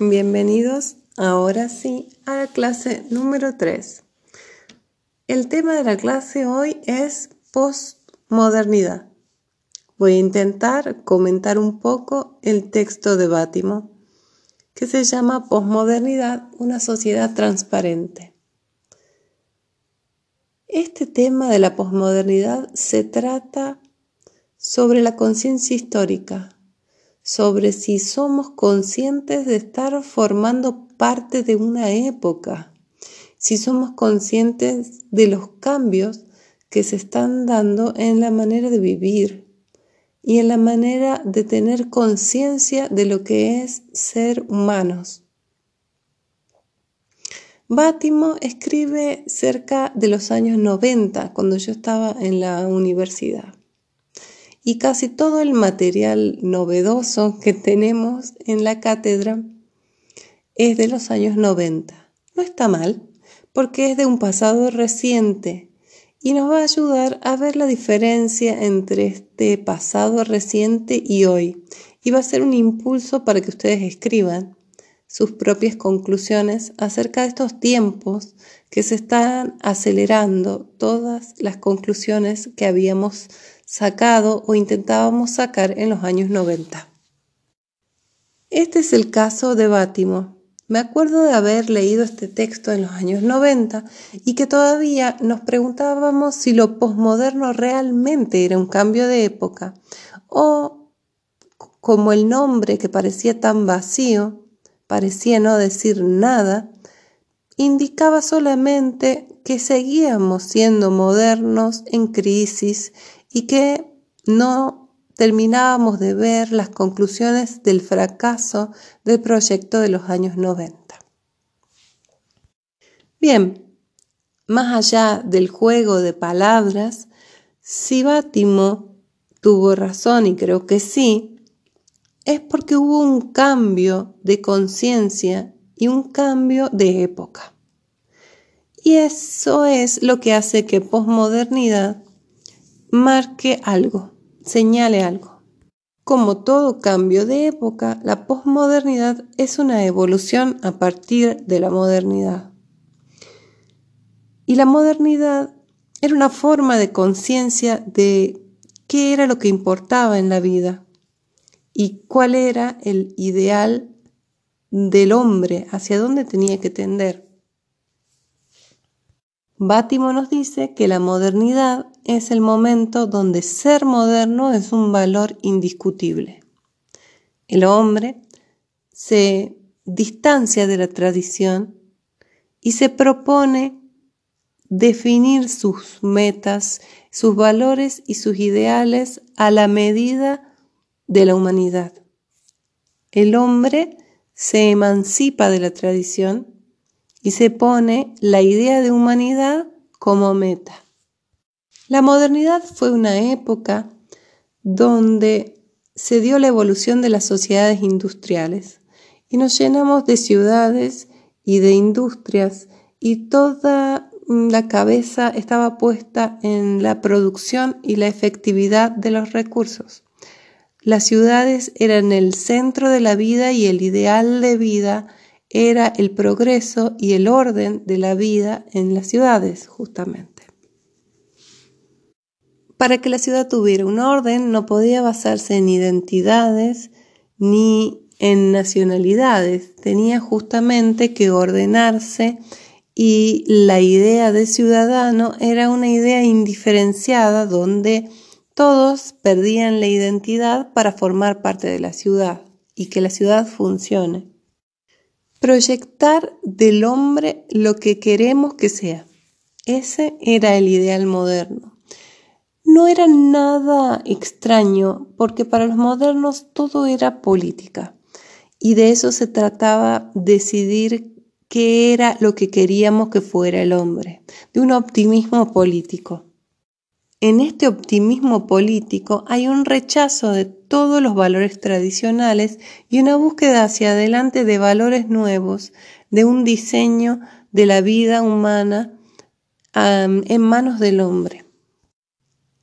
Bienvenidos ahora sí a la clase número 3. El tema de la clase hoy es postmodernidad. Voy a intentar comentar un poco el texto de Bátimo, que se llama Postmodernidad, una sociedad transparente. Este tema de la posmodernidad se trata sobre la conciencia histórica, sobre si somos conscientes de estar formando parte de una época, si somos conscientes de los cambios que se están dando en la manera de vivir y en la manera de tener conciencia de lo que es ser humanos. Bátimo escribe cerca de los años 90, cuando yo estaba en la universidad y casi todo el material novedoso que tenemos en la cátedra es de los años 90. No está mal, porque es de un pasado reciente y nos va a ayudar a ver la diferencia entre este pasado reciente y hoy. Y va a ser un impulso para que ustedes escriban sus propias conclusiones acerca de estos tiempos que se están acelerando todas las conclusiones que habíamos sacado o intentábamos sacar en los años 90. Este es el caso de Bátimo. Me acuerdo de haber leído este texto en los años 90 y que todavía nos preguntábamos si lo posmoderno realmente era un cambio de época o como el nombre que parecía tan vacío, parecía no decir nada, indicaba solamente que seguíamos siendo modernos en crisis y que no terminábamos de ver las conclusiones del fracaso del proyecto de los años 90. Bien, más allá del juego de palabras, si Bátimo tuvo razón y creo que sí, es porque hubo un cambio de conciencia y un cambio de época. Y eso es lo que hace que posmodernidad marque algo, señale algo. Como todo cambio de época, la posmodernidad es una evolución a partir de la modernidad. Y la modernidad era una forma de conciencia de qué era lo que importaba en la vida y cuál era el ideal del hombre, hacia dónde tenía que tender. Bátimo nos dice que la modernidad es el momento donde ser moderno es un valor indiscutible. El hombre se distancia de la tradición y se propone definir sus metas, sus valores y sus ideales a la medida de la humanidad. El hombre se emancipa de la tradición y se pone la idea de humanidad como meta. La modernidad fue una época donde se dio la evolución de las sociedades industriales y nos llenamos de ciudades y de industrias y toda la cabeza estaba puesta en la producción y la efectividad de los recursos. Las ciudades eran el centro de la vida y el ideal de vida era el progreso y el orden de la vida en las ciudades, justamente. Para que la ciudad tuviera un orden, no podía basarse en identidades ni en nacionalidades, tenía justamente que ordenarse y la idea de ciudadano era una idea indiferenciada donde todos perdían la identidad para formar parte de la ciudad y que la ciudad funcione proyectar del hombre lo que queremos que sea. Ese era el ideal moderno. No era nada extraño porque para los modernos todo era política y de eso se trataba decidir qué era lo que queríamos que fuera el hombre, de un optimismo político. En este optimismo político hay un rechazo de todos los valores tradicionales y una búsqueda hacia adelante de valores nuevos, de un diseño de la vida humana en manos del hombre.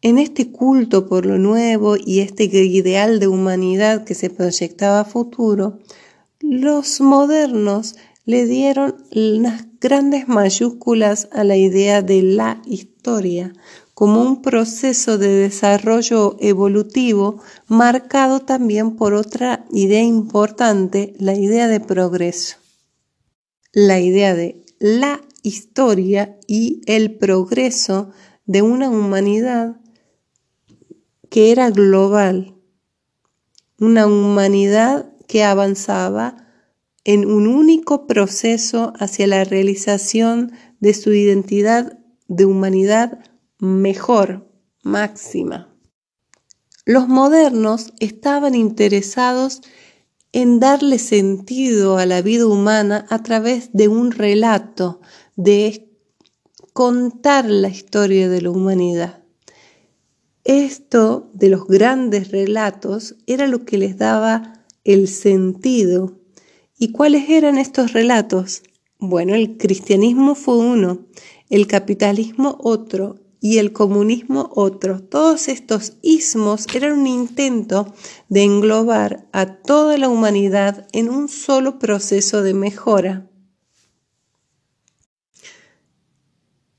En este culto por lo nuevo y este ideal de humanidad que se proyectaba a futuro, los modernos le dieron unas grandes mayúsculas a la idea de la historia como un proceso de desarrollo evolutivo marcado también por otra idea importante, la idea de progreso. La idea de la historia y el progreso de una humanidad que era global, una humanidad que avanzaba en un único proceso hacia la realización de su identidad de humanidad mejor, máxima. Los modernos estaban interesados en darle sentido a la vida humana a través de un relato, de contar la historia de la humanidad. Esto de los grandes relatos era lo que les daba el sentido. ¿Y cuáles eran estos relatos? Bueno, el cristianismo fue uno, el capitalismo otro, y el comunismo otro. Todos estos ismos eran un intento de englobar a toda la humanidad en un solo proceso de mejora.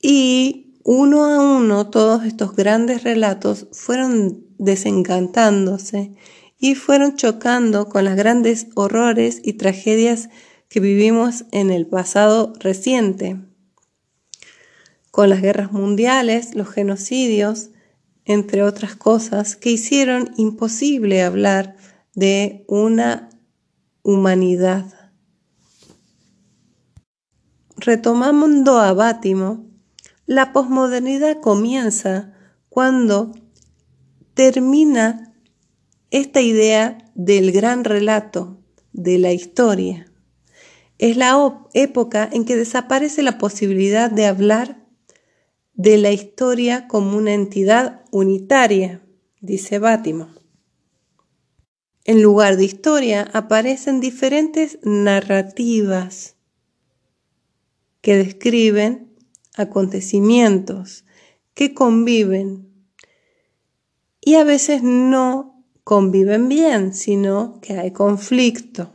Y uno a uno todos estos grandes relatos fueron desencantándose y fueron chocando con los grandes horrores y tragedias que vivimos en el pasado reciente con las guerras mundiales, los genocidios, entre otras cosas, que hicieron imposible hablar de una humanidad. Retomando a Bátimo, la posmodernidad comienza cuando termina esta idea del gran relato, de la historia. Es la época en que desaparece la posibilidad de hablar de la historia como una entidad unitaria, dice Bátimo. En lugar de historia aparecen diferentes narrativas que describen acontecimientos que conviven y a veces no conviven bien, sino que hay conflicto.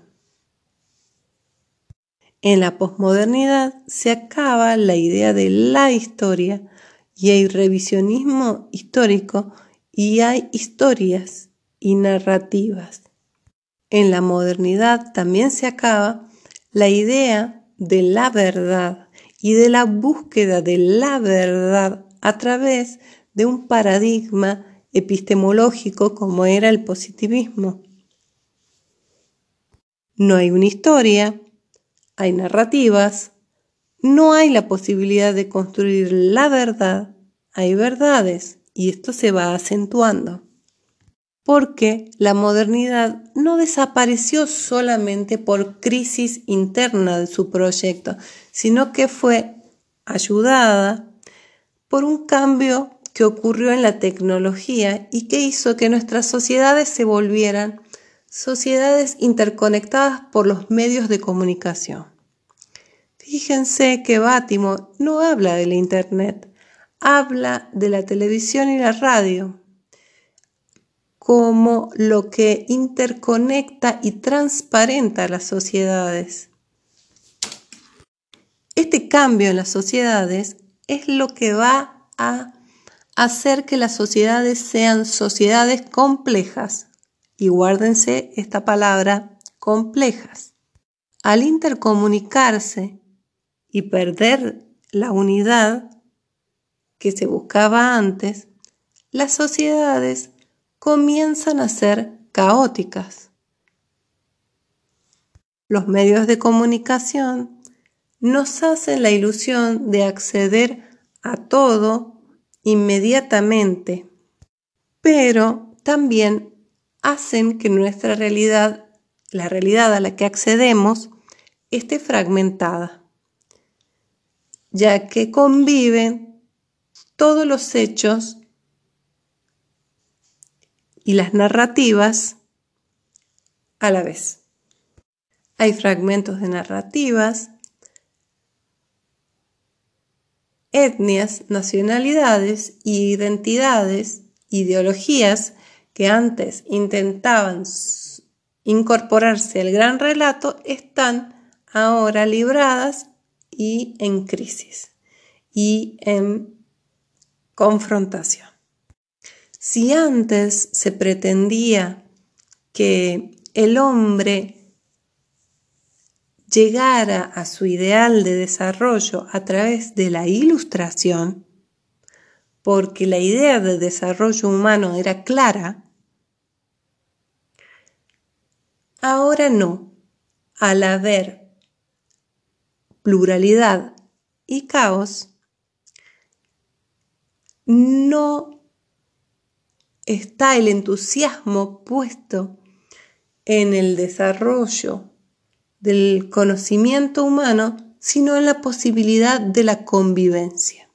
En la posmodernidad se acaba la idea de la historia y hay revisionismo histórico y hay historias y narrativas. En la modernidad también se acaba la idea de la verdad y de la búsqueda de la verdad a través de un paradigma epistemológico como era el positivismo. No hay una historia, hay narrativas, no hay la posibilidad de construir la verdad, hay verdades y esto se va acentuando. Porque la modernidad no desapareció solamente por crisis interna de su proyecto, sino que fue ayudada por un cambio que ocurrió en la tecnología y que hizo que nuestras sociedades se volvieran sociedades interconectadas por los medios de comunicación. Fíjense que Bátimo no habla de la Internet, habla de la televisión y la radio como lo que interconecta y transparenta las sociedades. Este cambio en las sociedades es lo que va a hacer que las sociedades sean sociedades complejas. Y guárdense esta palabra, complejas. Al intercomunicarse y perder la unidad que se buscaba antes, las sociedades comienzan a ser caóticas. Los medios de comunicación nos hacen la ilusión de acceder a todo inmediatamente, pero también hacen que nuestra realidad, la realidad a la que accedemos, esté fragmentada ya que conviven todos los hechos y las narrativas a la vez. Hay fragmentos de narrativas, etnias, nacionalidades, identidades, ideologías que antes intentaban incorporarse al gran relato están ahora libradas y en crisis y en confrontación. Si antes se pretendía que el hombre llegara a su ideal de desarrollo a través de la ilustración, porque la idea de desarrollo humano era clara, ahora no. Al haber pluralidad y caos, no está el entusiasmo puesto en el desarrollo del conocimiento humano, sino en la posibilidad de la convivencia.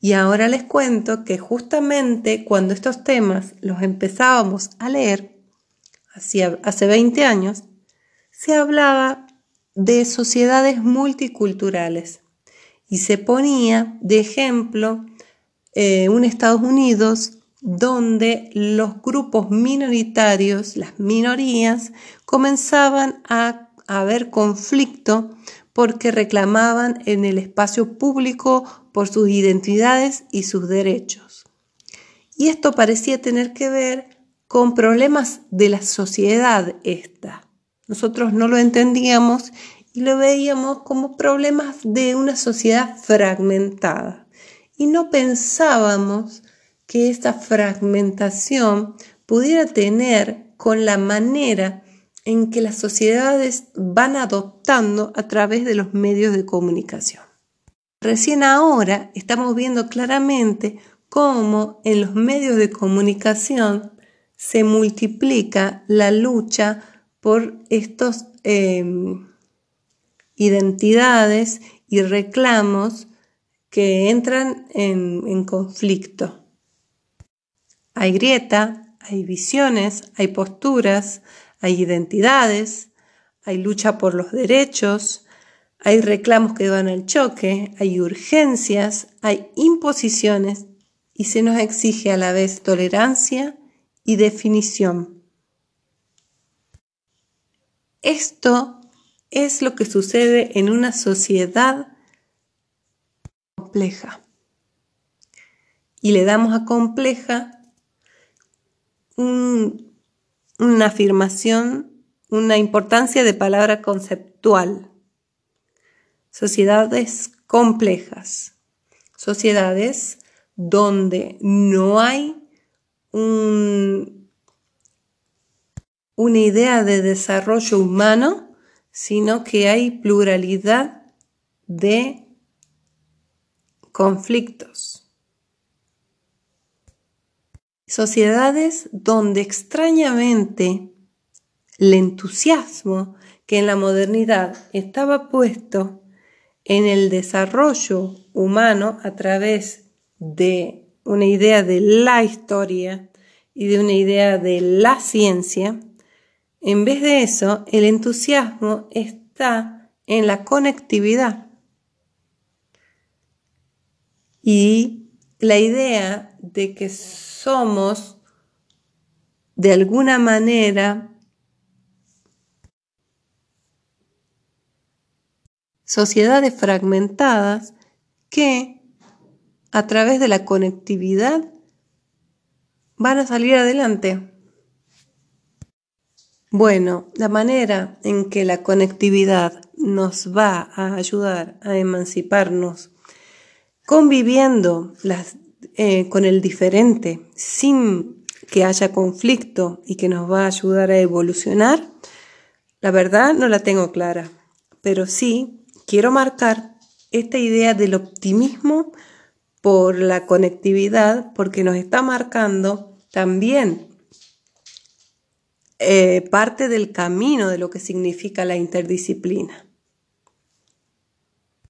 Y ahora les cuento que justamente cuando estos temas los empezábamos a leer, hace 20 años, se hablaba de sociedades multiculturales y se ponía de ejemplo eh, un Estados Unidos donde los grupos minoritarios, las minorías, comenzaban a haber conflicto porque reclamaban en el espacio público por sus identidades y sus derechos. Y esto parecía tener que ver con problemas de la sociedad esta. Nosotros no lo entendíamos y lo veíamos como problemas de una sociedad fragmentada. Y no pensábamos que esta fragmentación pudiera tener con la manera en que las sociedades van adoptando a través de los medios de comunicación. Recién ahora estamos viendo claramente cómo en los medios de comunicación se multiplica la lucha por estas em, identidades y reclamos que entran en conflicto. Hay grieta, hay visiones, hay posturas, hay identidades, hay lucha por los derechos, hay reclamos que van al choque, hay urgencias, hay imposiciones y se nos exige a la vez tolerancia y definición. Esto es lo que sucede en una sociedad Y le damos a compleja una afirmación, una importancia de palabra conceptual. Sociedades complejas, sociedades donde no hay una idea de desarrollo humano, sino que hay pluralidad de conflictos sociedades donde extrañamente el entusiasmo que en la modernidad estaba puesto en el desarrollo humano a través de una idea de la historia y de una idea de la ciencia, en vez de eso, el entusiasmo está en la conectividad. Y la idea de que somos de alguna manera sociedades fragmentadas que a través de la conectividad van a salir adelante. Bueno, la manera en que la conectividad nos va a ayudar a emanciparnos conviviendo las eh, con el diferente sin que haya conflicto y que nos va a ayudar a evolucionar, la verdad no la tengo clara, pero sí quiero marcar esta idea del optimismo por la conectividad porque nos está marcando también eh, parte del camino de lo que significa la interdisciplina.